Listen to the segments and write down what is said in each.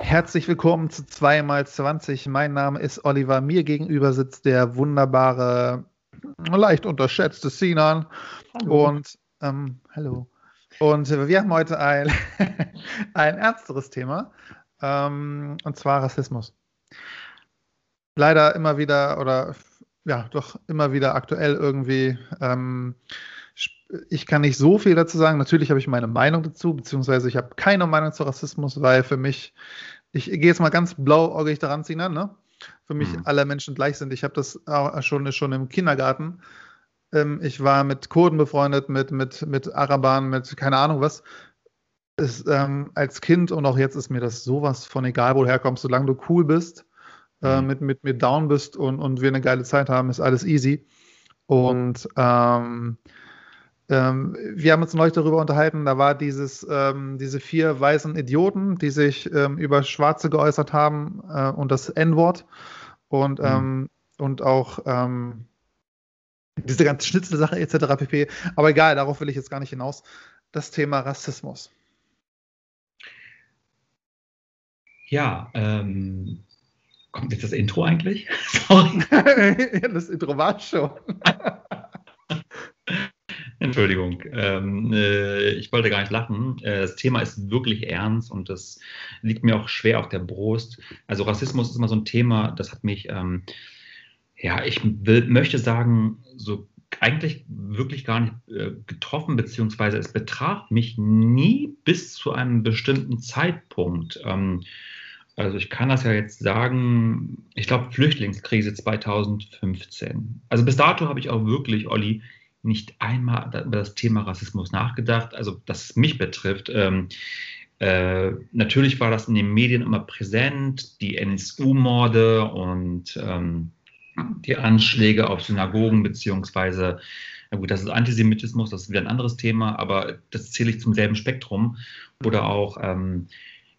Herzlich willkommen zu 2x20. Mein Name ist Oliver. Mir gegenüber sitzt der wunderbare, leicht unterschätzte Sinan. Und ähm, hallo. Und wir haben heute ein, ein ernsteres Thema, ähm, und zwar Rassismus. Leider immer wieder oder ja, doch immer wieder aktuell irgendwie. Ähm, ich kann nicht so viel dazu sagen. Natürlich habe ich meine Meinung dazu, beziehungsweise ich habe keine Meinung zu Rassismus, weil für mich, ich gehe jetzt mal ganz blauäugig daran ziehen, ne? Für mich Mhm. alle Menschen gleich sind. Ich habe das auch schon, schon im Kindergarten. Ähm, ich war mit Kurden befreundet, mit, mit, mit Arabern, mit keine Ahnung was. Es, ähm, als Kind und auch jetzt ist mir das sowas von egal, wo du herkommst, solange du cool bist, äh, Mhm. mit, mit mir down bist und, und wir eine geile Zeit haben, ist alles easy. Und ähm, ähm, wir haben uns neulich darüber unterhalten, da war dieses, ähm, diese vier weißen Idioten, die sich ähm, über Schwarze geäußert haben äh, und das N-Wort und, Mhm. ähm, und auch ähm, diese ganze Schnitzelsache etc. pp. Aber egal, darauf will ich jetzt gar nicht hinaus. Das Thema Rassismus. Ja, ähm, kommt jetzt das Intro eigentlich? Sorry. das Intro war schon. Entschuldigung. Ähm, äh, ich wollte gar nicht lachen. Äh, das Thema ist wirklich ernst und das liegt mir auch schwer auf der Brust. Also Rassismus ist immer so ein Thema, das hat mich, ähm, ja, ich will, möchte sagen, so eigentlich wirklich gar nicht äh, getroffen, beziehungsweise es betraf mich nie bis zu einem bestimmten Zeitpunkt. Ähm, also ich kann das ja jetzt sagen, ich glaube Flüchtlingskrise 2015. Also bis dato habe ich auch wirklich, Olli, nicht einmal über das Thema Rassismus nachgedacht, also dass es mich betrifft. Ähm, äh, natürlich war das in den Medien immer präsent, die NSU-Morde und ähm, die Anschläge auf Synagogen, beziehungsweise, na gut, das ist Antisemitismus, das ist wieder ein anderes Thema, aber das zähle ich zum selben Spektrum. Oder auch ähm,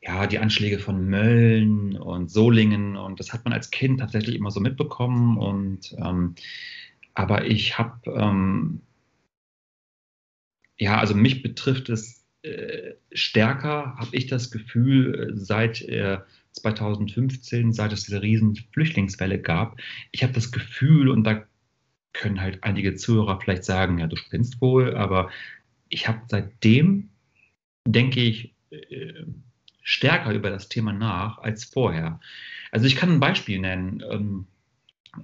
ja, die Anschläge von Mölln und Solingen und das hat man als Kind tatsächlich immer so mitbekommen und ähm, aber ich habe ähm, ja, also mich betrifft es äh, stärker, habe ich das Gefühl, äh, seit äh, 2015, seit es diese riesen Flüchtlingswelle gab. Ich habe das Gefühl, und da können halt einige Zuhörer vielleicht sagen, ja, du spinnst wohl, aber ich habe seitdem, denke ich, äh, stärker über das Thema nach als vorher. Also ich kann ein Beispiel nennen. Ähm,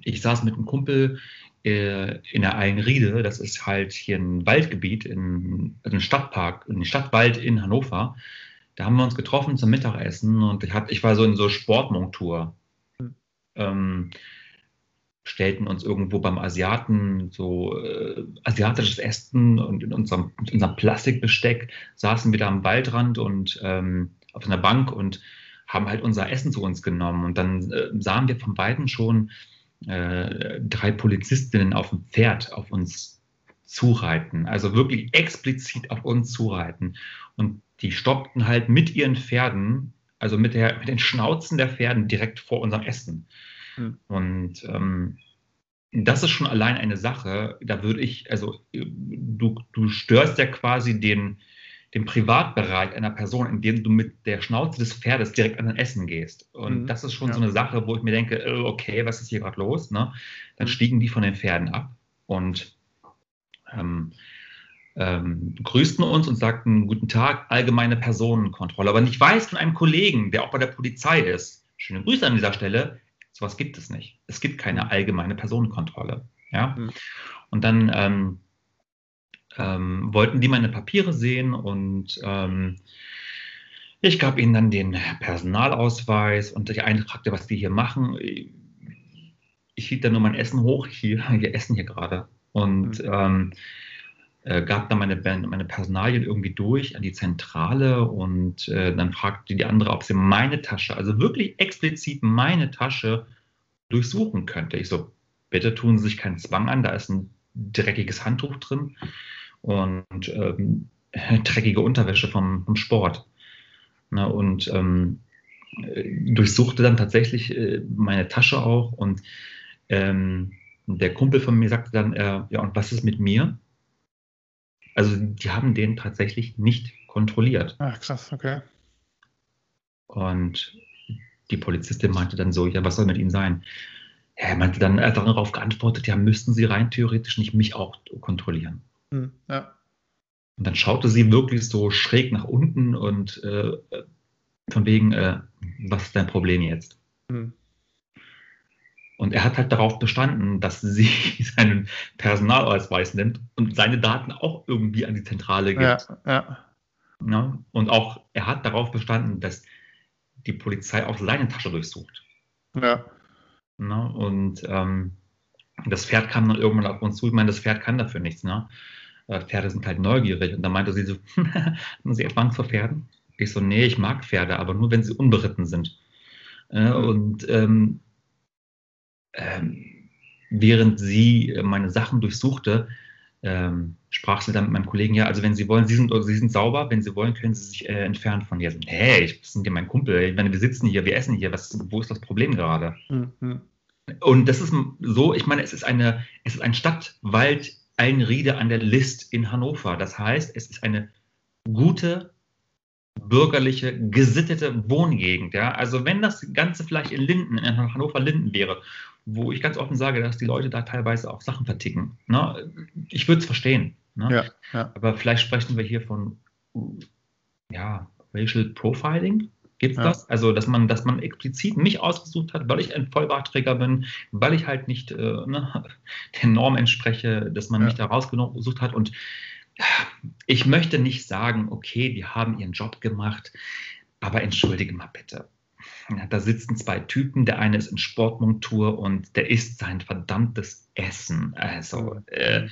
ich saß mit einem Kumpel äh, in der Eilenriede, das ist halt hier ein Waldgebiet, also ein Stadtpark, ein Stadtwald in Hannover. Da haben wir uns getroffen zum Mittagessen und ich, hab, ich war so in so Sportmontur. Ähm, stellten uns irgendwo beim Asiaten so äh, asiatisches Essen und in unserem, mit unserem Plastikbesteck saßen wir da am Waldrand und ähm, auf einer Bank und haben halt unser Essen zu uns genommen. Und dann äh, sahen wir von Weitem schon äh, drei Polizistinnen auf dem Pferd auf uns zureiten. Also wirklich explizit auf uns zureiten. Und die stoppten halt mit ihren Pferden, also mit, der, mit den Schnauzen der Pferden direkt vor unserem Essen. Hm. Und ähm, das ist schon allein eine Sache, da würde ich, also du, du störst ja quasi den, den Privatbereich einer Person, indem du mit der Schnauze des Pferdes direkt an dein Essen gehst. Und Mhm. das ist schon Ja. so eine Sache, wo ich mir denke, äh, okay, was ist hier gerade los? Ne? Dann Mhm. stiegen die von den Pferden ab und ähm, ähm, grüßten uns und sagten, guten Tag, allgemeine Personenkontrolle. Aber ich weiß von einem Kollegen, der auch bei der Polizei ist, schöne Grüße an dieser Stelle, sowas gibt es nicht. Es gibt keine allgemeine Personenkontrolle. Ja? Mhm. Und dann ähm, ähm, wollten die meine Papiere sehen und ähm, ich gab ihnen dann den Personalausweis und der eine fragte, was die hier machen. Ich hielt dann nur mein Essen hoch, hier, wir essen hier gerade. Und Mhm. Äh, gab dann meine, meine Personalien irgendwie durch an die Zentrale und äh, dann fragte die andere, ob sie meine Tasche, also wirklich explizit meine Tasche durchsuchen könnte. Ich so, bitte tun Sie sich keinen Zwang an, da ist ein dreckiges Handtuch drin. Und ähm, äh, dreckige Unterwäsche vom, vom Sport. Ne, und ähm, äh, durchsuchte dann tatsächlich äh, meine Tasche auch und ähm, der Kumpel von mir sagte dann, äh, ja, und was ist mit mir? Also die haben den tatsächlich nicht kontrolliert. Ach, krass, okay. Und die Polizistin meinte dann so, ja, was soll mit Ihnen sein? Er meinte dann, er hat darauf geantwortet, ja, müssten Sie rein theoretisch nicht mich auch kontrollieren. Hm, ja. Und dann schaute sie wirklich so schräg nach unten und äh, von wegen, äh, was ist dein Problem jetzt? Hm. Und er hat halt darauf bestanden, dass sie seinen Personalausweis nimmt und seine Daten auch irgendwie an die Zentrale gibt. Ja, ja. Ja, und auch er hat darauf bestanden, dass die Polizei auch seine Tasche durchsucht. Ja. Na, und ähm, das Pferd kam dann irgendwann auf uns zu. Ich meine, das Pferd kann dafür nichts. Ne? Äh, Pferde sind halt neugierig. Und dann meinte sie so, haben Sie Angst vor Pferden? Ich so, nee, ich mag Pferde, aber nur, wenn sie unberitten sind. Äh, mhm. Und ähm, ähm, während sie meine Sachen durchsuchte, ähm, sprach sie dann mit meinem Kollegen, ja, also wenn Sie wollen, Sie sind, Sie sind sauber, wenn Sie wollen, können Sie sich äh, entfernen von hier. hey, ich bin ja mein Kumpel, ich meine, wir sitzen hier, wir essen hier, was, wo ist das Problem gerade? Mhm. Und das ist so, ich meine, es ist eine, es ist ein Stadtwald Einriede an der List in Hannover. Das heißt, es ist eine gute, bürgerliche, gesittete Wohngegend. Ja? Also wenn das Ganze vielleicht in Linden, in Hannover-Linden wäre, wo ich ganz offen sage, dass die Leute da teilweise auch Sachen verticken. Ne? Ich würde es verstehen. Ne? Ja, ja. Aber vielleicht sprechen wir hier von ja, Racial Profiling. Gibt es ja. das? Also, dass man, dass man explizit mich ausgesucht hat, weil ich ein Vollbartträger bin, weil ich halt nicht äh, ne, der Norm entspreche, dass man mich da rausgesucht hat. Und ich möchte nicht sagen, okay, die haben ihren Job gemacht, aber entschuldige mal bitte. Da sitzen zwei Typen, der eine ist in Sportmontur und der isst sein verdammtes Essen. Also, äh,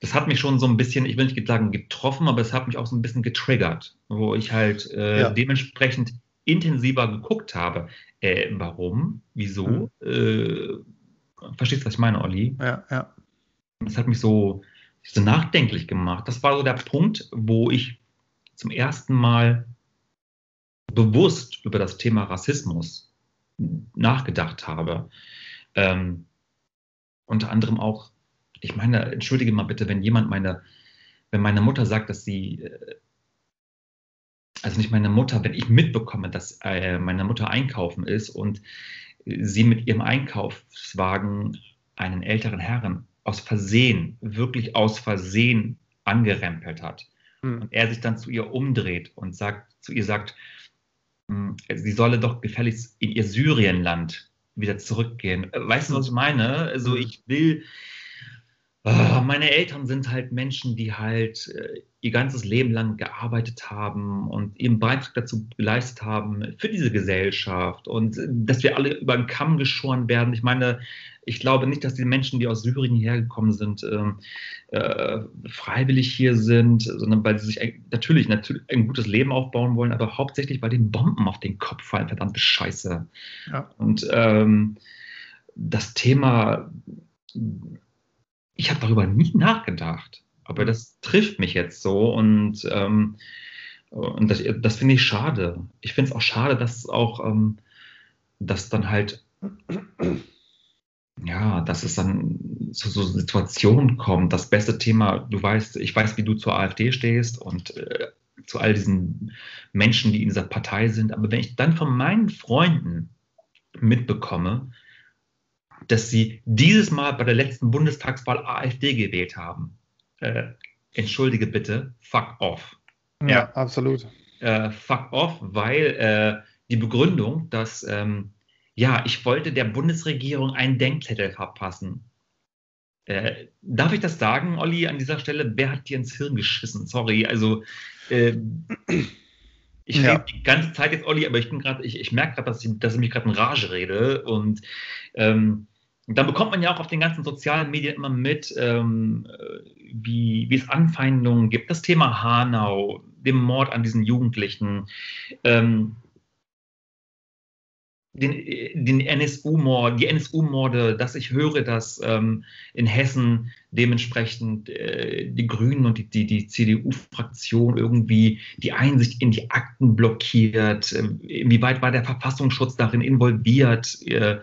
das hat mich schon so ein bisschen, ich will nicht sagen getroffen, aber es hat mich auch so ein bisschen getriggert, wo ich halt äh, ja. dementsprechend intensiver geguckt habe. Äh, warum? Wieso? Mhm. Äh, verstehst du, was ich meine, Olli? Ja, ja. Das hat mich so, so nachdenklich gemacht. Das war so der Punkt, wo ich zum ersten Mal bewusst über das Thema Rassismus nachgedacht habe. Ähm, unter anderem auch, ich meine, entschuldige mal bitte, wenn jemand meine, wenn meine Mutter sagt, dass sie äh, also nicht meine Mutter, wenn ich mitbekomme, dass äh, meine Mutter einkaufen ist und sie mit ihrem Einkaufswagen einen älteren Herrn aus Versehen, wirklich aus Versehen angerempelt hat. Mhm. Und er sich dann zu ihr umdreht und sagt, zu ihr sagt, sie solle doch gefälligst in ihr Syrienland wieder zurückgehen. Weißt du, was ich meine? Also hm. ich will, meine Eltern sind halt Menschen, die halt äh, ihr ganzes Leben lang gearbeitet haben und ihren Beitrag dazu geleistet haben für diese Gesellschaft und äh, dass wir alle über den Kamm geschoren werden. Ich meine, ich glaube nicht, dass die Menschen, die aus Syrien hergekommen sind, ähm, äh, freiwillig hier sind, sondern weil sie sich ein, natürlich, natürlich ein gutes Leben aufbauen wollen, aber hauptsächlich, weil den Bomben auf den Kopf fallen. Verdammte Scheiße. Ja. Und ähm, das Thema ich habe darüber nie nachgedacht. Aber das trifft mich jetzt so und, ähm, und das, das finde ich schade. Ich finde es auch schade, dass auch, ähm, dass dann halt, ja, dass es dann zu so Situationen kommt. Das beste Thema, du weißt, ich weiß, wie du zur AfD stehst und äh, zu all diesen Menschen, die in dieser Partei sind. Aber wenn ich dann von meinen Freunden mitbekomme, dass sie dieses Mal bei der letzten Bundestagswahl AfD gewählt haben. Äh, entschuldige bitte, fuck off. Ja, ja. absolut. Äh, fuck off, weil äh, die Begründung, dass ähm, ja, ich wollte der Bundesregierung einen Denkzettel verpassen. Äh, darf ich das sagen, Olli, an dieser Stelle? Wer hat dir ins Hirn geschissen? Sorry, also äh, ich ja. rede die ganze Zeit jetzt, Olli, aber ich bin gerade, ich, ich merke gerade, dass ich, dass ich mich gerade in Rage rede und ähm, und dann bekommt man ja auch auf den ganzen sozialen Medien immer mit, ähm, wie, wie es Anfeindungen gibt. Das Thema Hanau, dem Mord an diesen Jugendlichen. Ähm, den, den NSU-Mord, die NSU-Morde, dass ich höre, dass ähm, in Hessen dementsprechend äh, die Grünen und die, die, die CDU-Fraktion irgendwie die Einsicht in die Akten blockiert. Äh, inwieweit war der Verfassungsschutz darin involviert? Äh, äh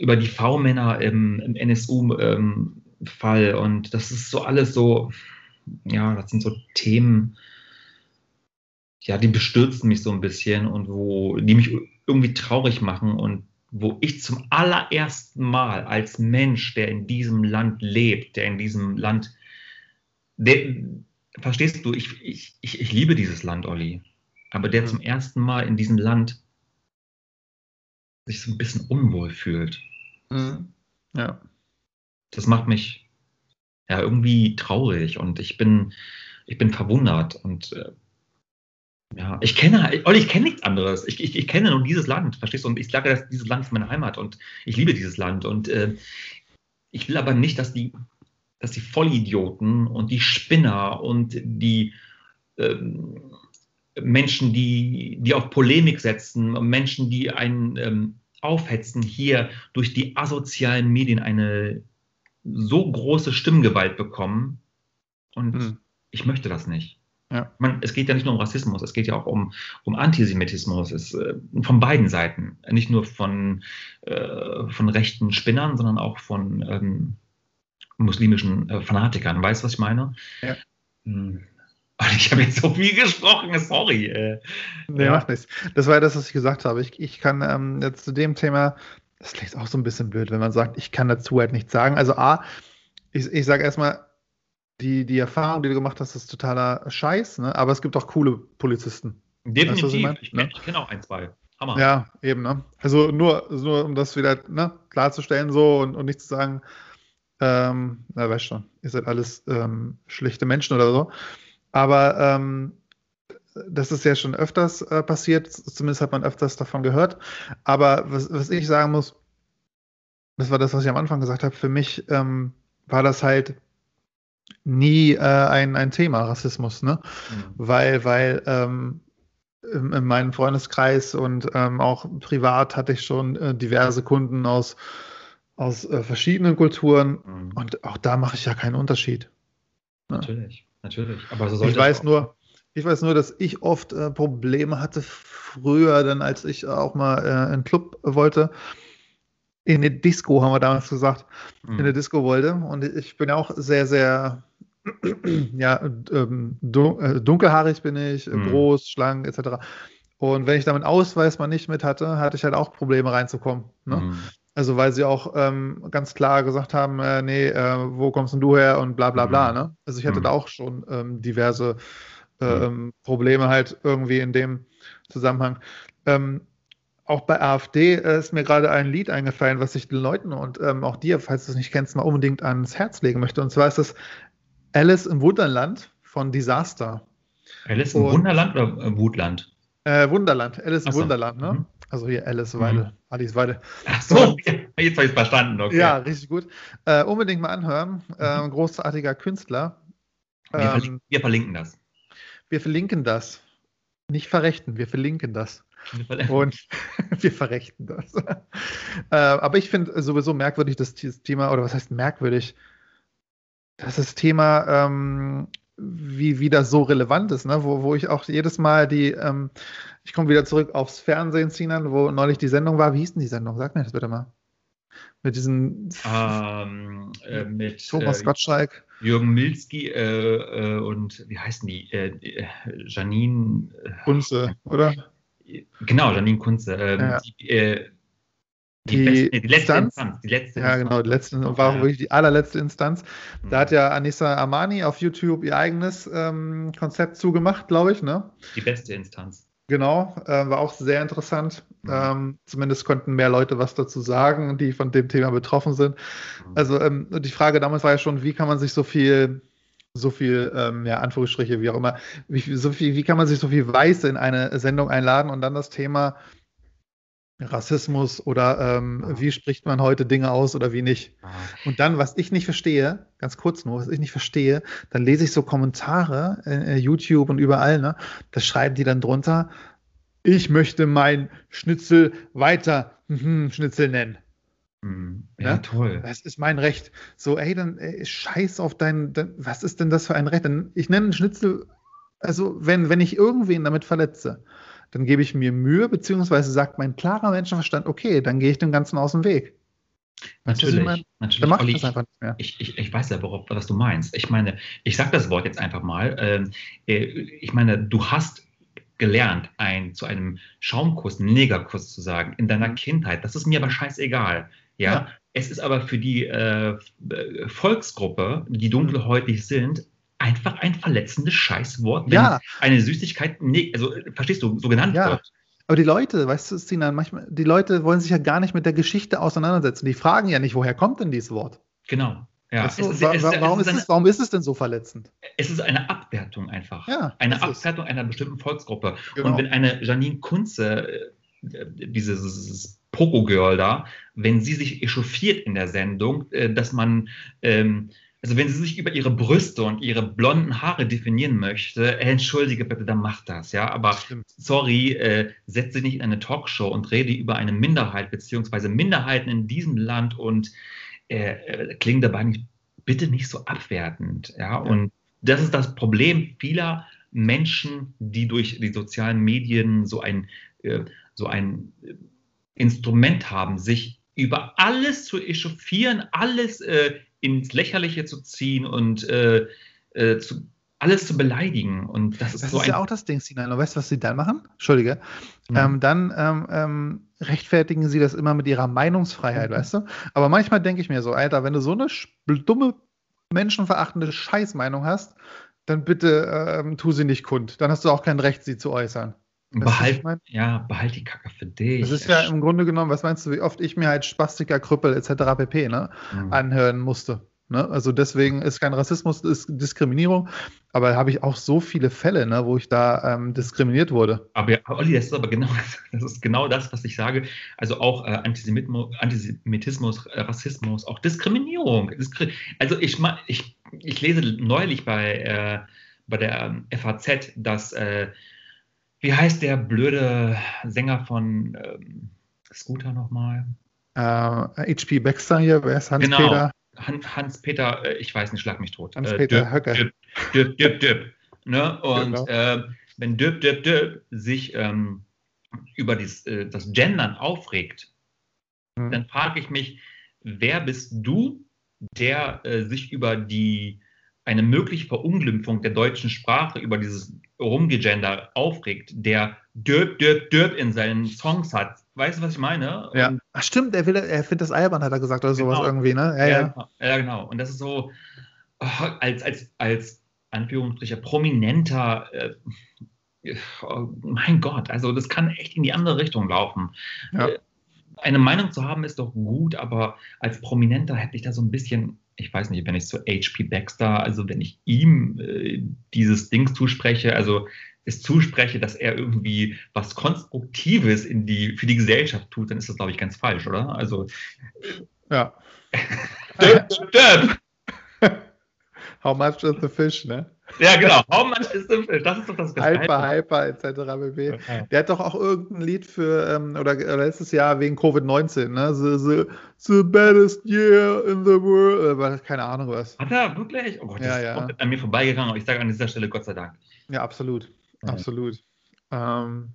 über die V-Männer im, im NSU-Fall. Ähm, und das ist so alles so, ja, das sind so Themen, ja, die bestürzen mich so ein bisschen und wo die mich irgendwie traurig machen und wo ich zum allerersten Mal als Mensch, der in diesem Land lebt, der in diesem Land, der, verstehst du, ich, ich, ich, ich liebe dieses Land, Olli, aber der mhm. zum ersten Mal in diesem Land sich so ein bisschen unwohl fühlt. Mhm. Ja. Das macht mich ja irgendwie traurig und ich bin, ich bin verwundert und äh, ja, ich kenne, Olli, ich kenne nichts anderes. Ich, ich, ich, kenne nur dieses Land, verstehst du? Und ich sage, dass dieses Land ist meine Heimat und ich liebe dieses Land. Und äh, ich will aber nicht, dass die, dass die Vollidioten und die Spinner und die ähm, Menschen, die, die auf Polemik setzen, Menschen, die einen ähm, aufhetzen, hier durch die asozialen Medien eine so große Stimmgewalt bekommen. Und hm. ich möchte das nicht. Ja. Man, es geht ja nicht nur um Rassismus, es geht ja auch um, um Antisemitismus, es, äh, von beiden Seiten. Nicht nur von, äh, von rechten Spinnern, sondern auch von ähm, muslimischen äh, Fanatikern. Weißt du, was ich meine? Ja. Hm. Ich habe jetzt so viel gesprochen, sorry. Äh, nee, ja. macht nichts. Das war ja das, was ich gesagt habe. Ich, ich kann ähm, jetzt zu dem Thema, das klingt auch so ein bisschen blöd, wenn man sagt, ich kann dazu halt nichts sagen. Also A, ich, ich sage erstmal, die, die Erfahrung, die du gemacht hast, ist totaler Scheiß, ne? aber es gibt auch coole Polizisten. Definitiv. Weißt du, ich, ich, ne? ich kenne auch ein, zwei. Hammer. Ja, eben. Ne? Also nur, nur um das wieder ne, klarzustellen so und, und nicht zu sagen, ähm, na, weißt schon, ihr seid alles ähm, schlichte Menschen oder so. Aber ähm, das ist ja schon öfters äh, passiert, zumindest hat man öfters davon gehört. Aber was, was ich sagen muss, das war das, was ich am Anfang gesagt habe, für mich ähm, war das halt nie äh, ein, ein Thema, Rassismus, ne? Mhm. Weil, weil ähm, in, in, meinem Freundeskreis und ähm, auch privat hatte ich schon äh, diverse Kunden aus, aus äh, verschiedenen Kulturen mhm. und auch da mache ich ja keinen Unterschied. Ne? Natürlich, natürlich. Aber so ich weiß nur, ich weiß nur, dass ich oft äh, Probleme hatte früher, dann als ich auch mal äh, in einen Club wollte in eine Disco, haben wir damals gesagt, mhm. in eine Disco wollte. Und ich bin ja auch sehr, sehr ja, ähm, äh, dunkelhaarig bin ich, mhm. groß, schlank, etc. Und wenn ich damit Ausweis mal nicht mit hatte, hatte ich halt auch Probleme reinzukommen. Ne? Mhm. Also weil sie auch ähm, ganz klar gesagt haben, äh, nee, äh, wo kommst denn du her und bla bla bla. Mhm. Ne? Also ich hatte mhm. da auch schon ähm, diverse mhm. ähm, Probleme halt irgendwie in dem Zusammenhang. Ähm, auch bei AfD äh, ist mir gerade ein Lied eingefallen, was ich den Leuten und ähm, auch dir, falls du es nicht kennst, mal unbedingt ans Herz legen möchte. Und zwar ist das Alice im Wunderland von Disaster. Alice im und, Wunderland oder äh, Wutland? Äh, Wunderland, Alice im so. Wunderland, ne? Mhm. Also hier Alice Weide, mhm. Alice Weide. Ach so, jetzt habe ich es verstanden, okay. Ja, richtig gut. Äh, unbedingt mal anhören. Mhm. großartiger Künstler. Wir, ähm, verlinken, wir verlinken das. Wir verlinken das. Nicht verrechten, wir verlinken das. Und wir verrechten das. äh, aber ich finde sowieso merkwürdig, dass dieses Thema, oder was heißt merkwürdig, dass das Thema, ähm, wie, wie das so relevant ist, ne? wo, wo ich auch jedes Mal die, ähm, ich komme wieder zurück aufs Fernsehen, Sinan, wo neulich die Sendung war. Wie hieß denn die Sendung? Sag mir das bitte mal. Mit diesen. Ähm, äh, mit Thomas äh, Gottschalk. Jürgen Milski äh, äh, und wie heißen die? Äh, Janine. Kunze, oder? Genau, Janine Kunze. Ähm, ja. die, äh, die, die, beste, die, letzte Instanz. Instanz. Die letzte ja, Instanz. genau, die letzte, war auch wirklich die allerletzte Instanz. Mhm. Da hat ja Anissa Armani auf YouTube ihr eigenes ähm, Konzept zugemacht, glaube ich. Ne? Die beste Instanz. Genau, äh, war auch sehr interessant. Mhm. Ähm, zumindest konnten mehr Leute was dazu sagen, die von dem Thema betroffen sind. Mhm. Also ähm, die Frage damals war ja schon, wie kann man sich so viel so viel, ähm, ja, Anführungsstriche, wie auch immer, wie, so viel, wie kann man sich so viel Weiße in eine Sendung einladen und dann das Thema Rassismus oder ähm, wie spricht man heute Dinge aus oder wie nicht. Und dann, was ich nicht verstehe, ganz kurz nur, was ich nicht verstehe, dann lese ich so Kommentare in YouTube und überall, ne? Da schreiben die dann drunter, ich möchte mein Schnitzel weiter mhm, Schnitzel nennen. Hm, Ja, Ne? toll. Das ist mein Recht. So, ey, dann ey, scheiß auf dein, dein. Was ist denn das für ein Recht? Dann, ich nenne einen Schnitzel, also wenn, wenn ich irgendwen damit verletze, dann gebe ich mir Mühe, beziehungsweise sagt mein klarer Menschenverstand, okay, dann gehe ich dem Ganzen aus dem Weg. Natürlich. meine? natürlich. Dann mache Olli, ich das einfach nicht mehr. Ich, ich, ich weiß ja, worauf, was du meinst. Ich meine, ich sage das Wort jetzt einfach mal. Ähm, äh, ich meine, du hast gelernt, ein, zu einem Schaumkuss, einen Negerkuss zu sagen in deiner Mhm. Kindheit. Das ist mir aber scheißegal. Ja. Ja. Es ist aber für die äh, Volksgruppe, die dunkelhäutig sind, einfach ein verletzendes Scheißwort, wenn Ja. eine Süßigkeit, ne, also äh, verstehst du, so genannt Ja. wird. Aber die Leute, weißt du, Sinan, manchmal, die Leute wollen sich ja gar nicht mit der Geschichte auseinandersetzen. Die fragen ja nicht, woher kommt denn dieses Wort? Genau. Ja. Weißt du, es, ist, wa- es, wa- ist- warum, es, ist ist es, warum ist es denn so verletzend? es ist eine Abwertung einfach. Ja, eine. Abwertung einer bestimmten Volksgruppe. Genau. Und wenn eine Janine Kunze, äh, dieses Poco-Girl da, wenn sie sich echauffiert in der Sendung, äh, dass man, ähm, also wenn sie sich über ihre Brüste und ihre blonden Haare definieren möchte, äh, entschuldige bitte, dann macht das, ja. Aber sorry, äh, setze dich nicht in eine Talkshow und rede über eine Minderheit beziehungsweise Minderheiten in diesem Land und äh, äh, klingt dabei nicht, bitte nicht so abwertend, ja. Und das ist das Problem vieler Menschen, die durch die sozialen Medien so ein, äh, so ein äh, Instrument haben, sich über alles zu echauffieren, alles äh, ins Lächerliche zu ziehen und äh, äh, zu, alles zu beleidigen. Und das ist Das so ist ja auch das Ding, Sinan. Und weißt du, was sie dann machen? Entschuldige. Mhm. Ähm, dann ähm, ähm, rechtfertigen sie das immer mit ihrer Meinungsfreiheit, Mhm. weißt du? Aber manchmal denke ich mir so, Alter, wenn du so eine dumme, menschenverachtende Scheißmeinung hast, dann bitte ähm, tu sie nicht kund. Dann hast du auch kein Recht, sie zu äußern. Behalt, ich mein? ja, behalt die Kacke für dich. Das ist ja im Grunde genommen, was meinst du, wie oft ich mir halt Spastiker, Krüppel etc. pp. Ne, Mhm. anhören musste. Ne? Also deswegen ist kein Rassismus, ist Diskriminierung. Aber habe ich auch so viele Fälle, ne, wo ich da ähm, diskriminiert wurde. Aber ja, Olli, das ist aber genau, das ist genau das, was ich sage. Also auch äh, Antisemitismus, äh, Rassismus, auch Diskriminierung. Diskri also ich, ich, ich lese neulich bei, äh, bei der ähm, FAZ, dass, äh, wie heißt der blöde Sänger von ähm, Scooter nochmal? Äh, HP Baxter hier, wer ist Genau. Hans-Peter? Han, Hans-Peter, äh, ich weiß nicht, schlag mich tot. Hans-Peter Döp, Höcke. Döp, Döp, Döp, Döp. Ne? Und Genau. äh, wenn Döp, Döp, Döp sich ähm, über dies, äh, das Gendern aufregt, Hm. dann frage ich mich, wer bist du, der äh, sich über die eine mögliche Verunglimpfung der deutschen Sprache, über dieses Rumgegender aufregt, der Döp, Döp, Döp in seinen Songs hat. Weißt du, was ich meine? Ja. Und Ach, stimmt, er, will, er findet das albern, hat er gesagt, oder sowas Genau. irgendwie, ne? Ja, Ja, ja. genau. ja, genau. Und das ist so, oh, als, als, als Anführungsstriche prominenter, äh, oh, mein Gott, also das kann echt in die andere Richtung laufen. Ja. Äh, Eine Meinung zu haben ist doch gut, aber als Prominenter hätte ich da so ein bisschen, ich weiß nicht, wenn ich zu HP Baxter, also wenn ich ihm äh, dieses Dings zuspreche, also es zuspreche, dass er irgendwie was Konstruktives in die, für die Gesellschaft tut, dann ist das, glaube ich, ganz falsch, oder? Also, ja. döp, döp. How much is the fish, ne? Ja, genau. How much is the fish? Das ist doch das Hyper, Hyper, etc. Ja. Der hat doch auch irgendein Lied für, ähm, oder äh, letztes Jahr wegen Covid-19, ne? The, the, the baddest year in the world, äh, keine Ahnung was. Hat er wirklich? Oh Gott, das Ja, ist ja. an mir vorbeigegangen. Aber ich sage an dieser Stelle Gott sei Dank. Ja, absolut. Absolut. Ähm,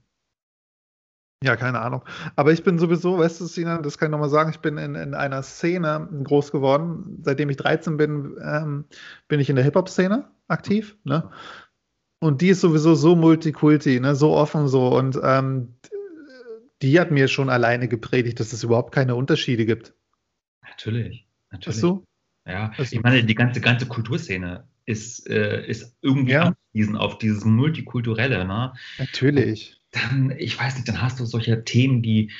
ja, keine Ahnung. Aber ich bin sowieso, weißt du, Sinan, das kann ich nochmal sagen, ich bin in, in einer Szene groß geworden. Seitdem ich 13 bin, ähm, bin ich in der Hip-Hop-Szene aktiv. Ne? Und die ist sowieso so multikulti, ne? so offen so. Und ähm, die hat mir schon alleine gepredigt, dass es überhaupt keine Unterschiede gibt. Natürlich. Natürlich. Weißt du? Ja, Also- ich meine, die ganze, ganze Kulturszene ist, äh, ist irgendwie Ja. angewiesen auf dieses Multikulturelle. Ne? Natürlich. Dann, ich weiß nicht, dann hast du solche Themen wie,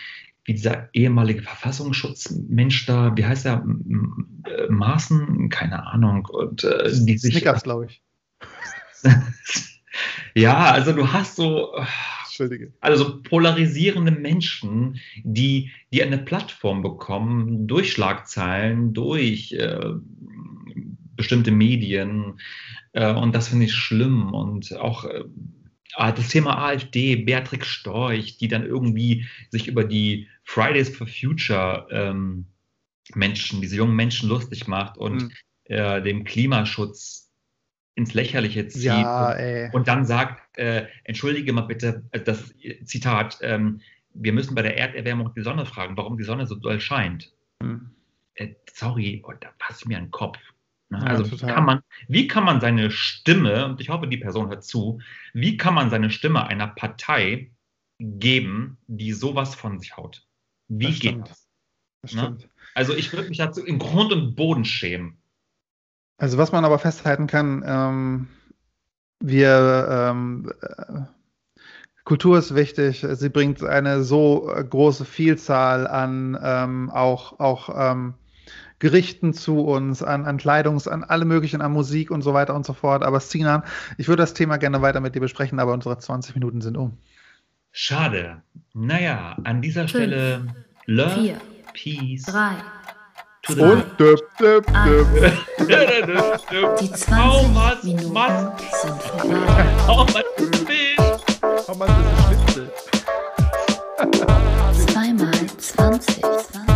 wie dieser ehemalige Verfassungsschutzmensch da, wie heißt er, M- M- äh, keine Ahnung. Und äh, die sich. Snickers, glaube ich. ja, also du hast so. Also so polarisierende Menschen, die, die eine Plattform bekommen durch Schlagzeilen, durch äh, bestimmte Medien. Äh, und das finde ich schlimm. Und auch, äh, das Thema AfD, Beatrix Storch, die dann irgendwie sich über die Fridays for Future ähm, Menschen, diese jungen Menschen lustig macht und mhm. äh, dem Klimaschutz ins Lächerliche zieht ja, und, und, dann sagt, äh, entschuldige mal bitte, äh, das Zitat, ähm, wir müssen bei der Erderwärmung die Sonne fragen, warum die Sonne so doll scheint. Mhm. Äh, sorry, oh, da passt mir ein Kopf. Ne? Ja, also wie kann, man, wie kann man seine Stimme, und ich hoffe, die Person hört zu, wie kann man seine Stimme einer Partei geben, die sowas von sich haut? Wie das geht das? das ne? Also ich würde mich dazu in Grund und Boden schämen. Also was man aber festhalten kann, ähm, wir ähm, äh, Kultur ist wichtig. Sie bringt eine so große Vielzahl an ähm, auch, auch ähm, Gerichten zu uns, an, an Kleidungs-, an alle möglichen, an Musik und so weiter und so fort. Aber Sinan, ich würde das Thema gerne weiter mit dir besprechen, aber unsere 20 Minuten sind um. Schade. Naja, an dieser Fünf, Stelle Love, vier, Peace. Drei. To the und döp, döp, döp. Die 20 Minuten sind vorbei. How much is fish? How much is Schnitzel? Zweimal 20.